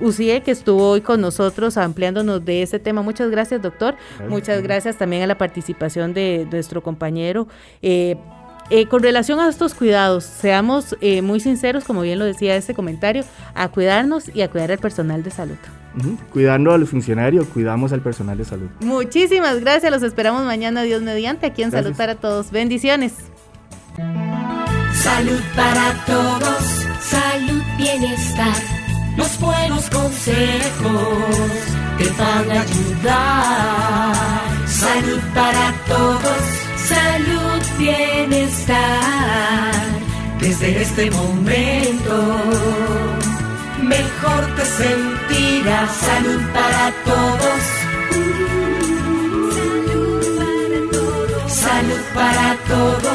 Ucie, que estuvo hoy con nosotros ampliándonos de ese tema. Muchas gracias, doctor. Muchas gracias también a la participación de nuestro compañero. Eh, eh, con relación a estos cuidados, seamos eh, muy sinceros, como bien lo decía este comentario, a cuidarnos y a cuidar al personal de salud. Cuidando a los funcionarios, cuidamos al personal de salud. Muchísimas gracias, los esperamos mañana, Dios mediante, aquí en Salud para Todos. Bendiciones. Salud para todos, salud, bienestar, los buenos consejos te van a ayudar. Salud para todos, salud, bienestar, desde este momento mejor te sentirás. Salud para todos. Salud para todos.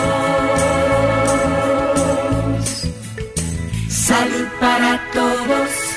Salud para todos.